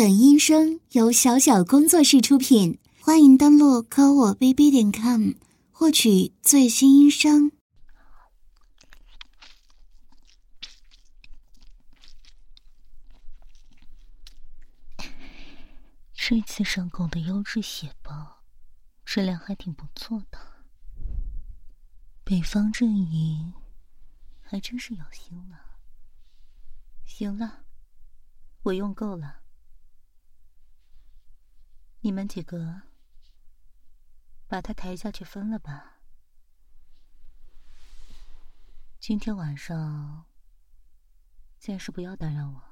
本音声由小小工作室出品，欢迎登录科我 bb 点 com 获取最新音声。这次上供的优质血包，质量还挺不错的。北方阵营还真是有心了。行了，我用够了。你们几个把他抬下去分了吧。今天晚上暂时不要打扰我。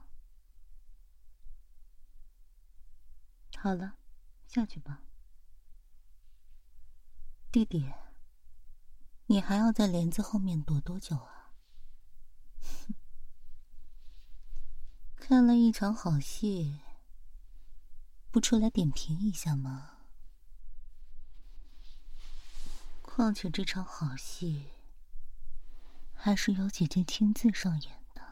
好了，下去吧。弟弟，你还要在帘子后面躲多久啊？看了一场好戏。不出来点评一下吗？况且这场好戏还是由姐姐亲自上演的。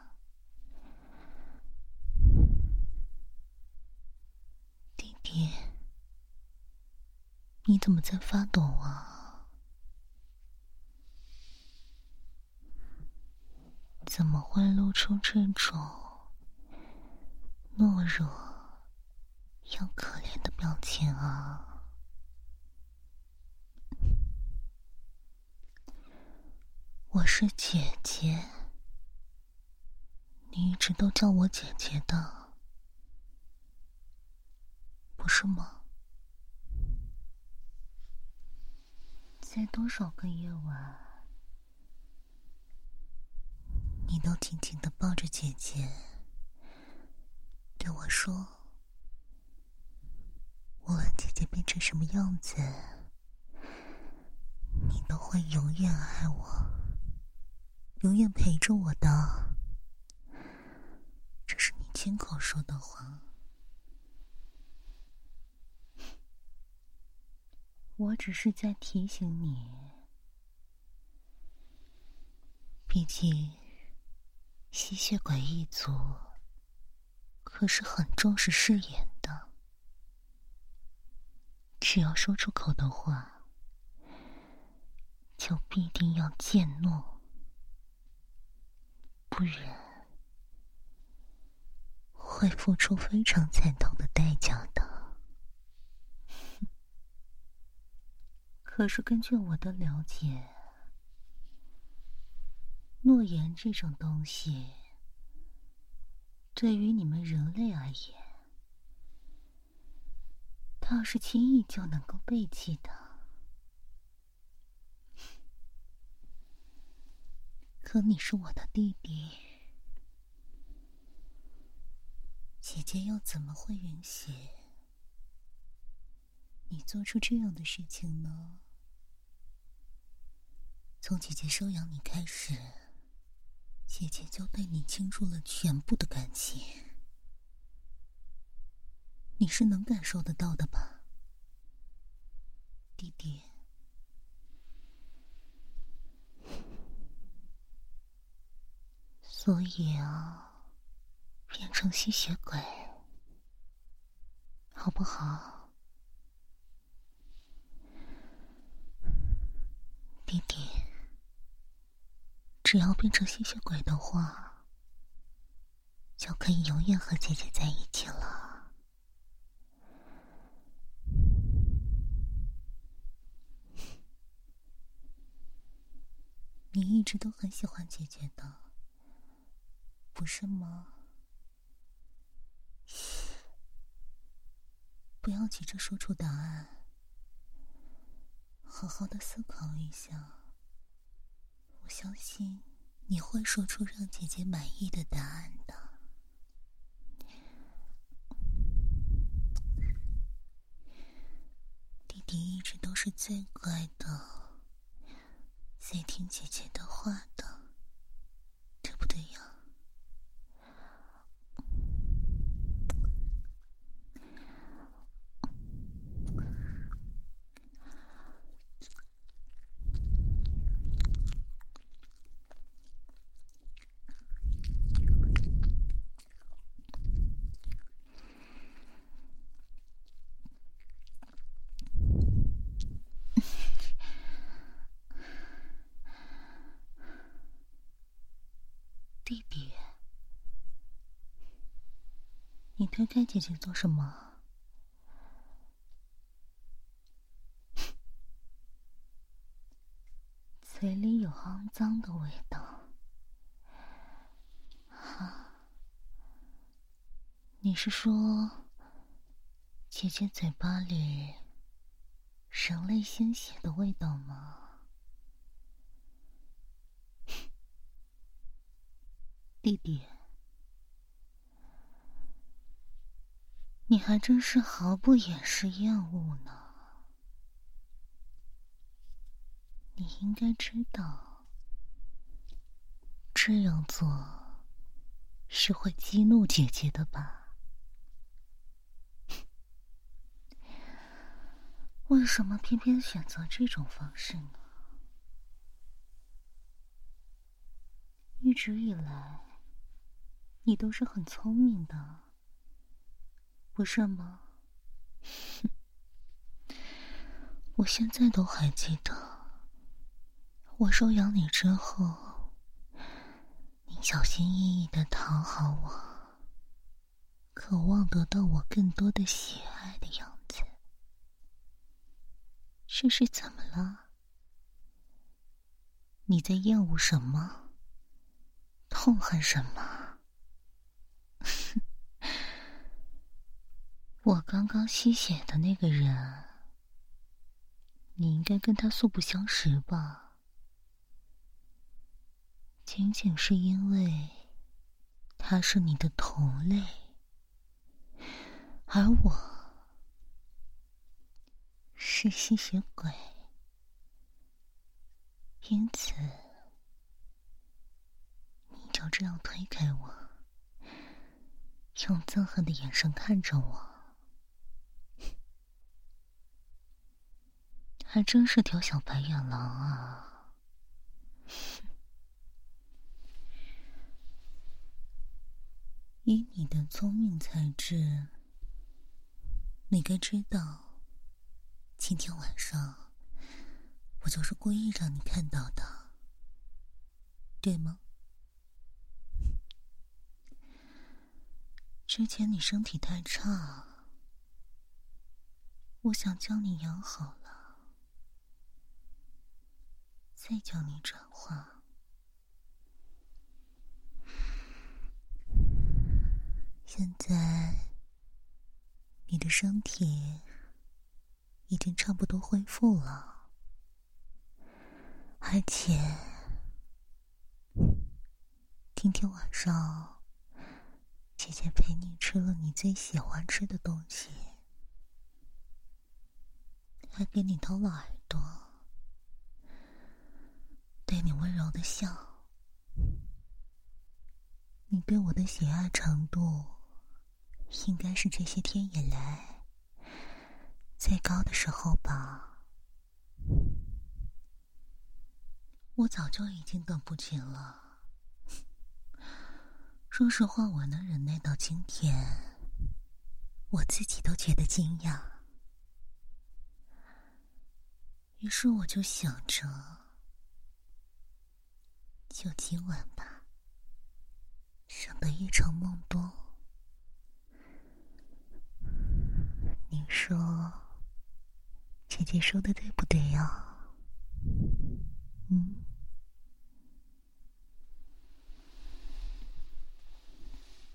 弟弟，你怎么在发抖啊？怎么会露出这种懦弱？要可怜的表情啊！我是姐姐，你一直都叫我姐姐的，不是吗？在多少个夜晚，你都紧紧的抱着姐姐，对我说。无论姐姐变成什么样子，你都会永远爱我，永远陪着我的。这是你亲口说的话。我只是在提醒你，毕竟吸血鬼一族可是很重视誓言的。只要说出口的话，就必定要践诺，不然会付出非常惨痛的代价的。可是根据我的了解，诺言这种东西，对于你们人类而言，倒是轻易就能够背弃的，可你是我的弟弟，姐姐又怎么会允许你做出这样的事情呢？从姐姐收养你开始，姐姐就对你倾注了全部的感情。你是能感受得到的吧，弟弟？所以啊，变成吸血鬼，好不好？弟弟，只要变成吸血鬼的话，就可以永远和姐姐在一起了。你一直都很喜欢姐姐的，不是吗？不要急着说出答案，好好的思考一下。我相信你会说出让姐姐满意的答案的。弟弟一直都是最乖的。在听姐姐的话的，对不对呀？你推开姐姐做什么？嘴里有肮脏的味道。啊，你是说姐姐嘴巴里人类鲜血的味道吗？弟弟，你还真是毫不掩饰厌恶呢。你应该知道，这样做是会激怒姐姐的吧？为什么偏偏选择这种方式呢？一直以来，你都是很聪明的，不是吗？我现在都还记得。我收养你之后，你小心翼翼的讨好我，渴望得到我更多的喜爱的样子。这是怎么了？你在厌恶什么？痛恨什么？我刚刚吸血的那个人，你应该跟他素不相识吧？仅仅是因为他是你的同类，而我是吸血鬼，因此你就这样推开我，用憎恨的眼神看着我，还真是条小白眼狼啊！以你的聪明才智，你该知道，今天晚上我就是故意让你看到的，对吗？之前你身体太差，我想将你养好了，再叫你转化。现在，你的身体已经差不多恢复了，而且今天晚上，姐姐陪你吃了你最喜欢吃的东西，还给你掏了对你温柔的笑，你对我的喜爱程度。应该是这些天以来最高的时候吧。我早就已经等不及了。说实话，我能忍耐到今天，我自己都觉得惊讶。于是我就想着，就今晚吧，省得一场梦多。你说，姐姐说的对不对呀？嗯，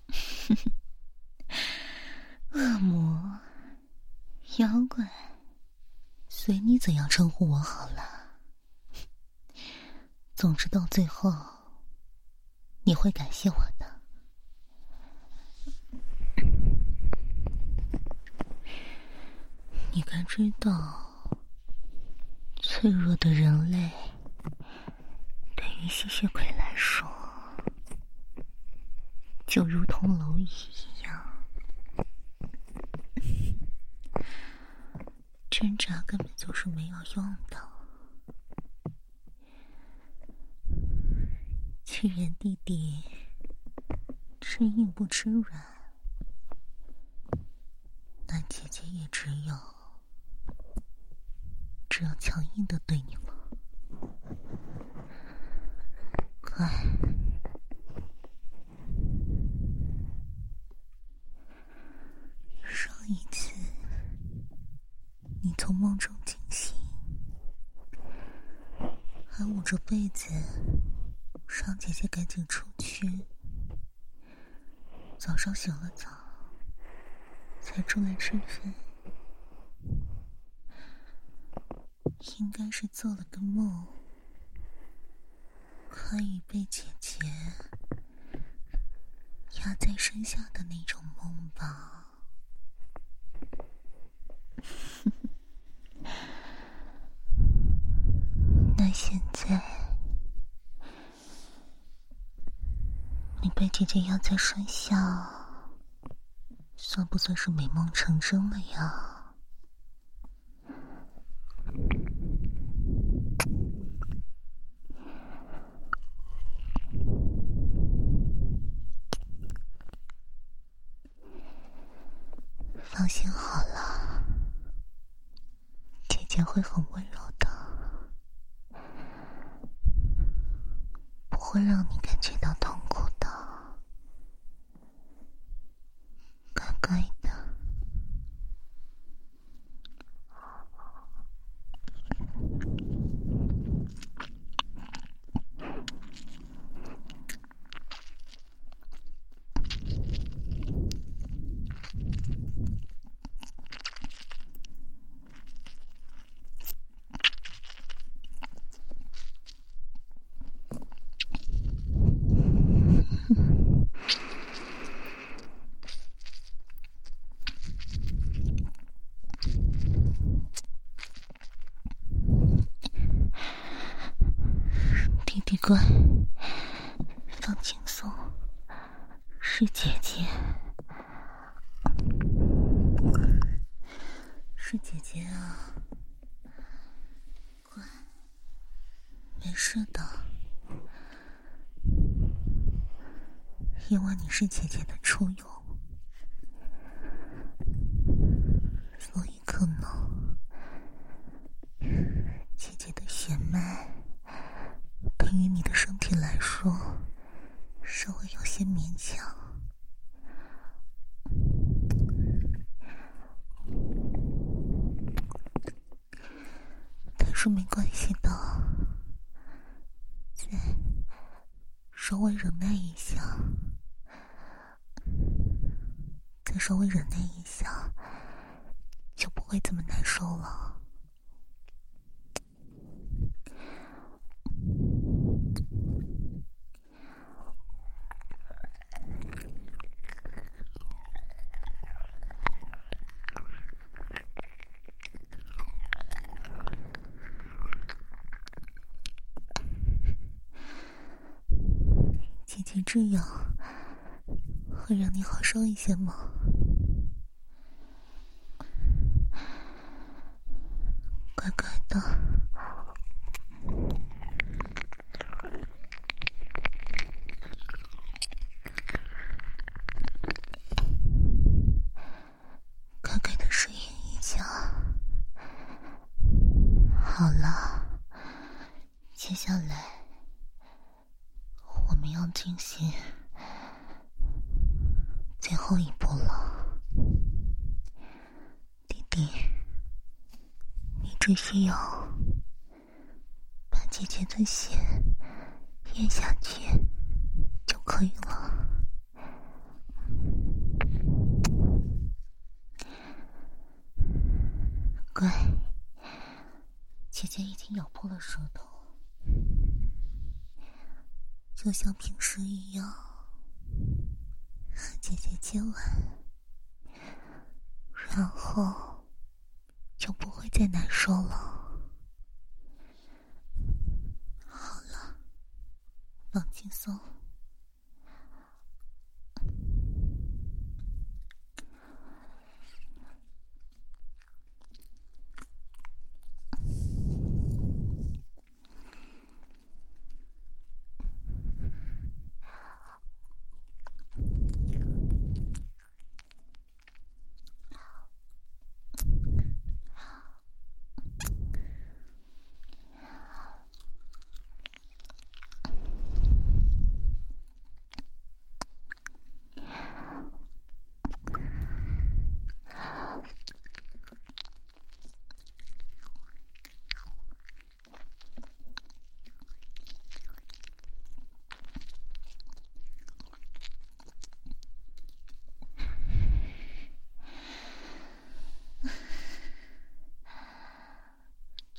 恶魔、妖怪，随你怎样称呼我好了。总之，到最后，你会感谢我的。你该知道，脆弱的人类对于吸血鬼来说，就如同蝼蚁一样，挣扎根本就是没有用的。既然弟弟吃硬不吃软，那姐姐也只有。只有强硬的对你了，上一次，你从梦中惊醒，还捂着被子，让姐姐赶紧出去。早上洗了澡，才出来吃饭，应该是做了个梦，可以被姐姐压在身下的那种梦吧。那现在，你被姐姐压在身下，算不算是美梦成真了呀？放心好了，姐姐会很温柔的，不会让你感觉到痛苦的，乖乖的。弟弟乖，放轻松，是姐姐，是姐姐啊，乖，没事的，因为你是姐姐的初拥，所以可能姐姐的血脉。对于你的身体来说，稍微有些勉强，但是没关系的，再稍微忍耐一下，再稍微忍耐一下，就不会这么难受了。姐姐这样会让你好受一些吗？乖乖的。乖乖的适应一下。好了，接下来我们要进行最后一步了，弟弟，你只需要把姐姐的血咽下去就可以了。乖，姐姐已经咬破了舌头，就像平时一样，和姐姐接吻，然后就不说了。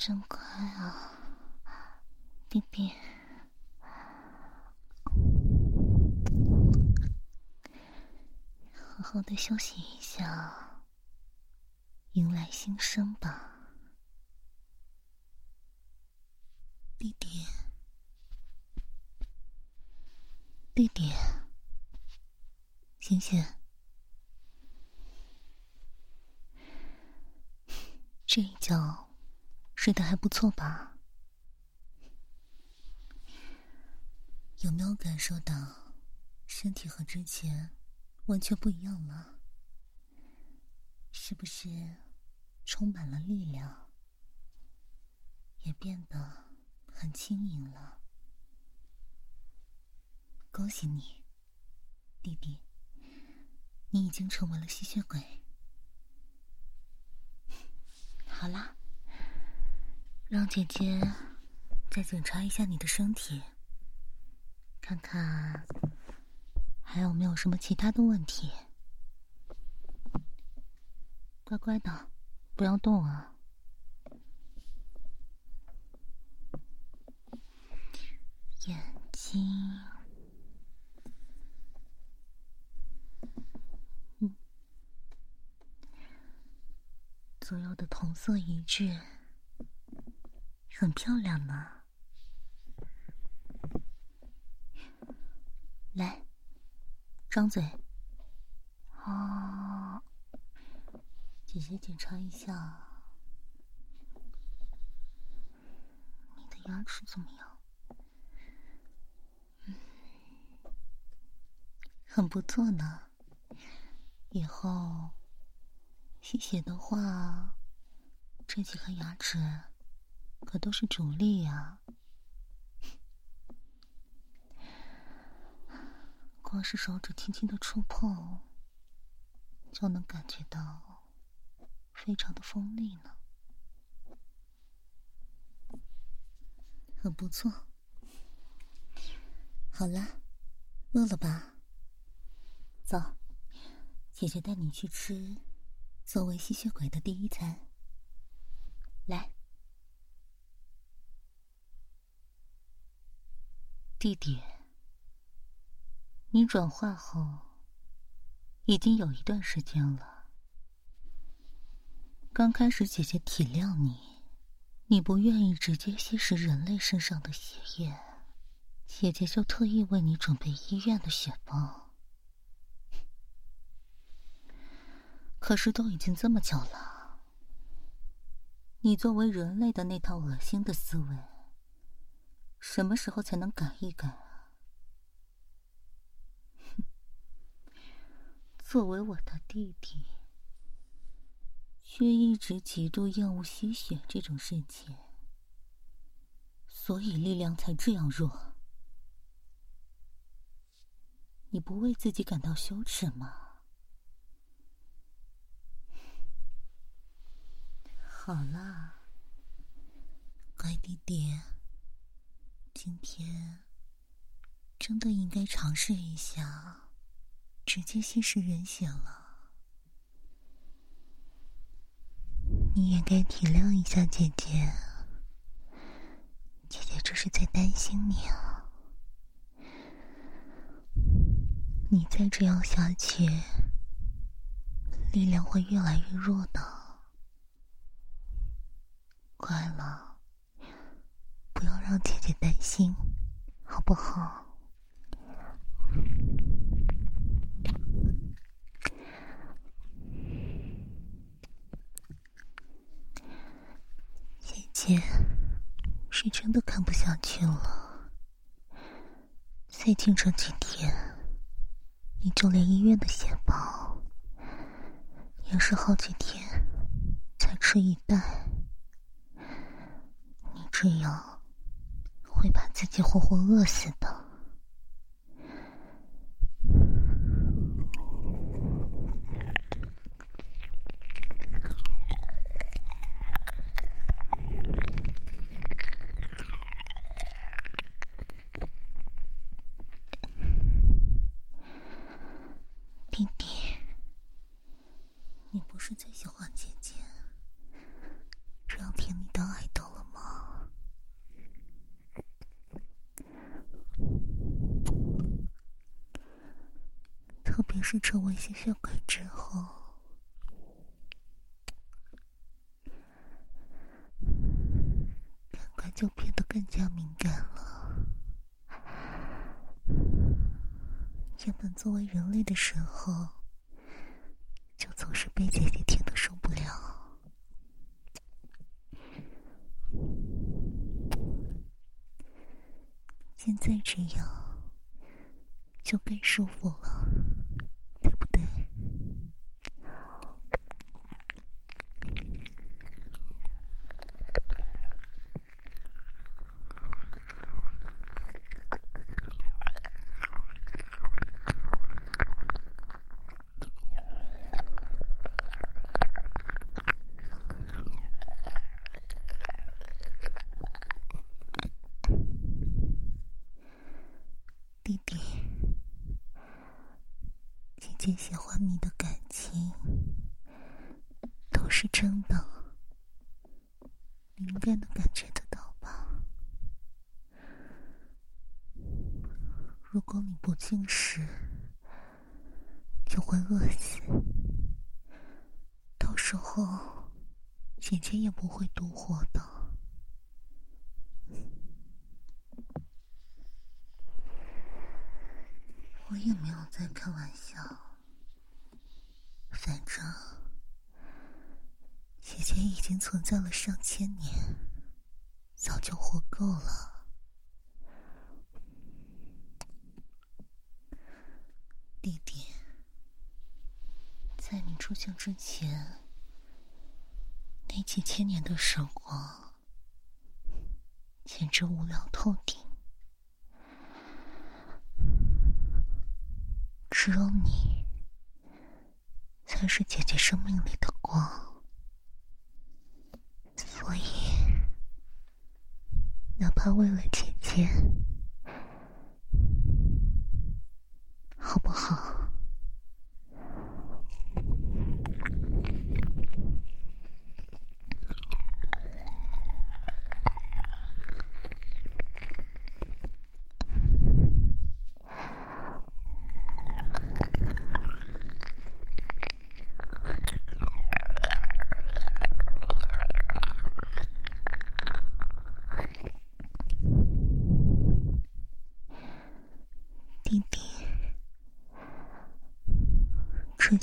真乖啊，弟弟。好好的休息一下，迎来新生吧，弟弟。弟弟，醒醒！这一觉睡得还不错吧？有没有感受到身体和之前完全不一样了？是不是充满了力量，也变得很轻盈了？恭喜你，弟弟，你已经成为了吸血鬼。好啦，让姐姐再检查一下你的身体，看看还有没有什么其他的问题。乖乖的，不要动啊！眼睛。左右的瞳色一致，很漂亮呢。来，张嘴。好，姐姐检查一下，你的牙齿怎么样？嗯很不错呢。以后。吸血的话，这几颗牙齿可都是主力呀。光是手指轻轻的触碰，就能感觉到非常的锋利呢。很不错。好了，饿了吧？走，姐姐带你去吃。作为吸血鬼的第一餐，来，弟弟，你转化后已经有一段时间了。刚开始姐姐体谅你，你不愿意直接吸食人类身上的血液，姐姐就特意为你准备医院的血包。可是都已经这么久了，你作为人类的那套恶心的思维，什么时候才能改一改啊？哼作为我的弟弟，却一直极度厌恶吸血这种事情，所以力量才这样弱。你不为自己感到羞耻吗？好了，乖弟弟，今天真的应该尝试一下，直接吸食人血了。你也该体谅一下姐姐，姐姐这是在担心你啊。你再这样下去，力量会越来越弱的。乖了，不要让姐姐担心，好不好？姐姐是真的看不下去了。最近这几天，你就连医院的血包也是好几天才吃一袋。你这样会把自己活活饿死的，弟弟，你不是最喜欢姐姐这样甜蜜的爱豆了？是成为吸血鬼之后，感官就变得更加敏感了。原本作为人类的时候，就总是被姐姐舔的受不了。现在这样就更舒服了，对不对？弟弟，姐姐喜欢你的感情都是真的，你应该能感觉得到吧？如果你不进食，就会饿死，到时候姐姐也不会独活的。我也没有在开玩笑，反正姐姐已经存在了上千年，早就活够了。弟弟，在你出现之前，那几千年的时光，简直无聊透顶。只有你，才是姐姐生命里的光，所以，哪怕为了姐姐，好不好？弟弟，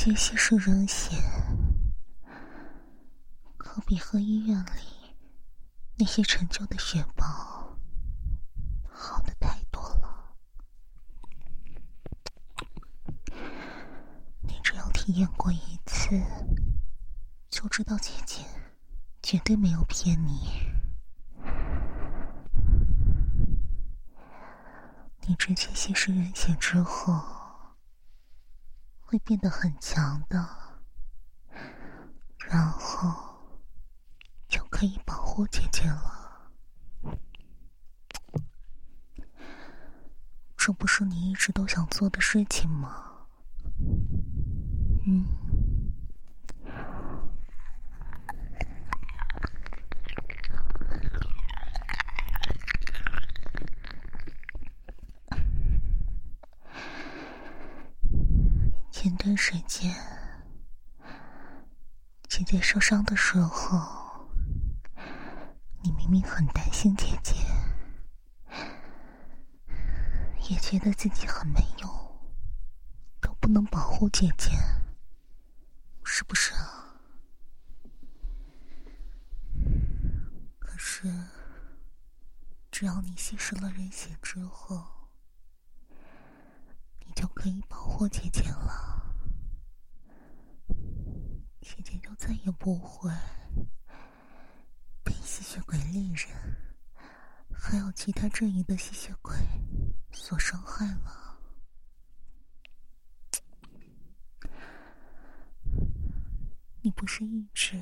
直接稀释人血，可比和医院里那些陈旧的血包好的太多了。你只要体验过一次，就知道姐姐绝对没有骗你。你之前吸食人血之后，会变得很强的，然后就可以保护姐姐了。这不是你一直都想做的事情吗？嗯。前段时间，姐姐受伤的时候，你明明很担心姐姐，也觉得自己很没用，都不能保护姐姐，是不是啊？可是，只要你吸食了人血之后，你就可以保护姐姐了。姐姐就再也不会被吸血鬼猎人，还有其他阵营的吸血鬼所伤害了。你不是一直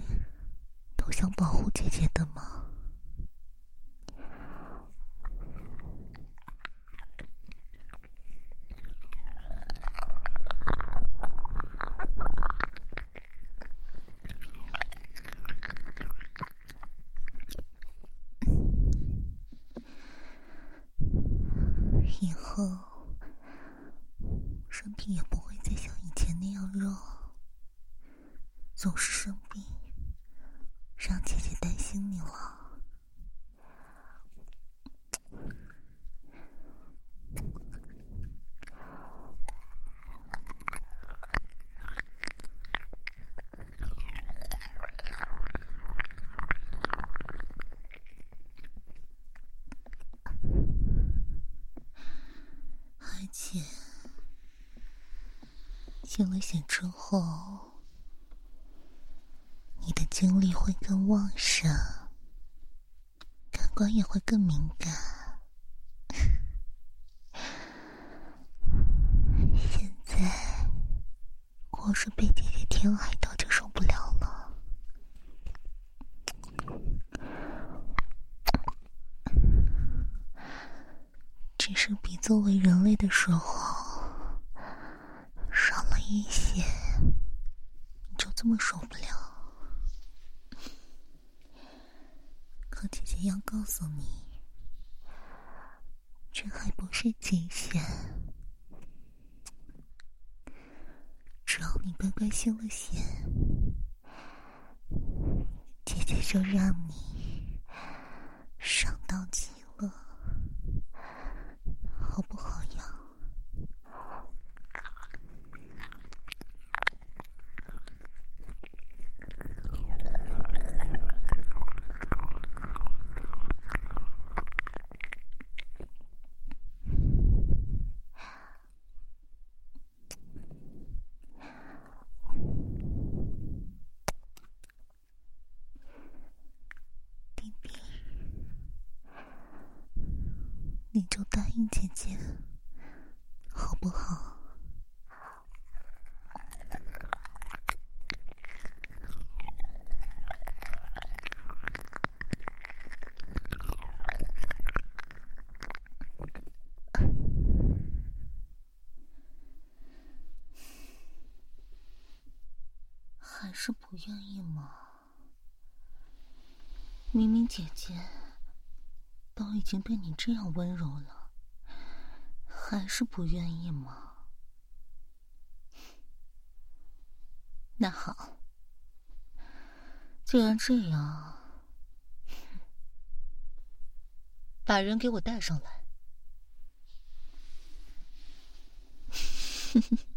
都想保护姐姐的吗？以后身体也不会再像以总是生病，让姐姐担心你了。而且，醒了醒之后。你的精力会更旺盛，感官也会更敏感。现在光是被姐姐天爱到就受不了了，只是比作为人类的时候少了一些，你就这么受不了？可姐姐要告诉你，这还不是极限。只要你乖乖修了仙，姐姐就让你爽到极乐，好不好呀？你就答应姐姐，好不好？还是不愿意吗？明明姐姐。都已经对你这样温柔了，还是不愿意吗？那好，既然这样，把人给我带上来。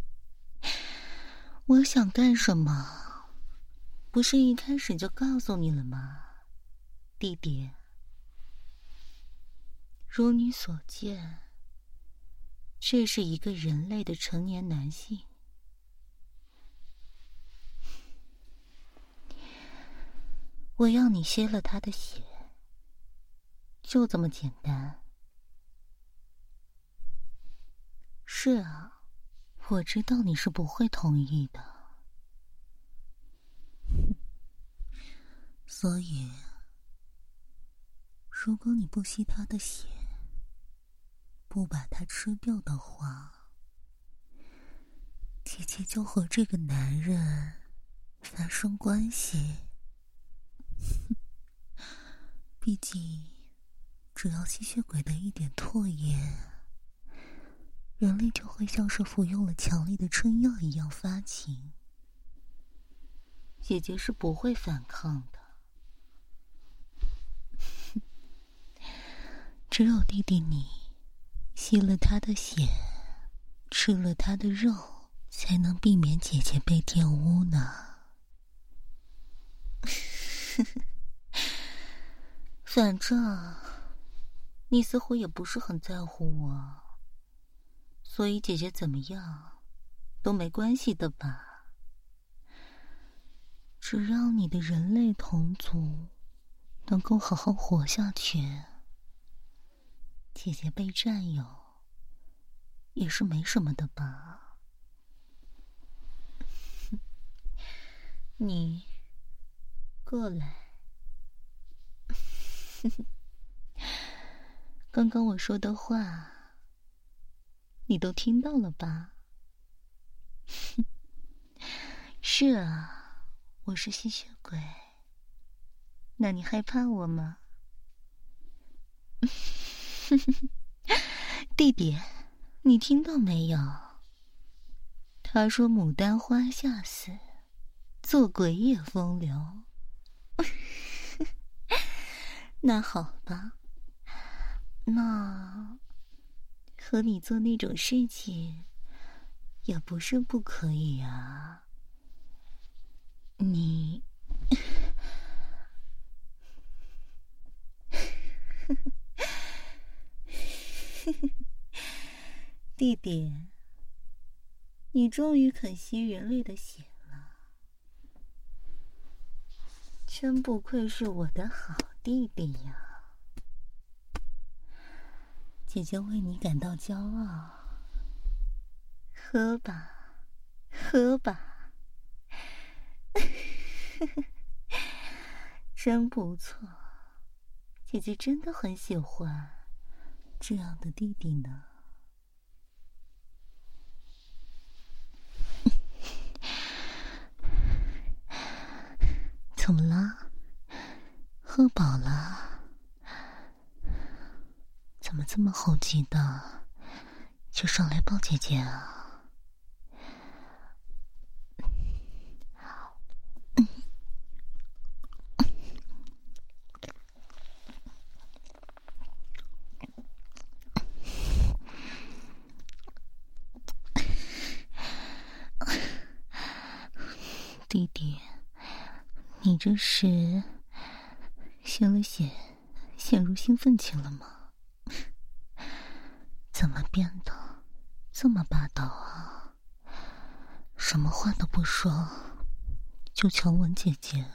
我想干什么？不是一开始就告诉你了吗，弟弟？如你所见，这是一个人类的成年男性。我要你吸了他的血，就这么简单。是啊，我知道你是不会同意的，所以，如果你不吸他的血，不把他吃掉的话，姐姐就和这个男人发生关系。毕竟，只要吸血鬼的一点唾液，人类就会像是服用了强力的春药一样发情。姐姐是不会反抗的，只有弟弟你。吸了他的血，吃了他的肉，才能避免姐姐被玷污呢。反正你似乎也不是很在乎我，所以姐姐怎么样都没关系的吧？只要你的人类同族能够好好活下去。姐姐被占有，也是没什么的吧？你过来，刚刚我说的话，你都听到了吧？是啊，我是吸血鬼，那你害怕我吗？弟弟，你听到没有？他说：“牡丹花下死，做鬼也风流。那好吧，那和你做那种事情也不是不可以啊。你，弟弟，你终于肯吸人类的血了，真不愧是我的好弟弟呀！姐姐为你感到骄傲，喝吧，喝吧。真不错，姐姐真的很喜欢这样的弟弟呢。怎么了？喝饱了？怎么这么猴急的，就上来抱姐姐啊？弟弟，你这是献了血，陷入兴奋期了吗？怎么变得这么霸道啊？什么话都不说，就强吻姐。姐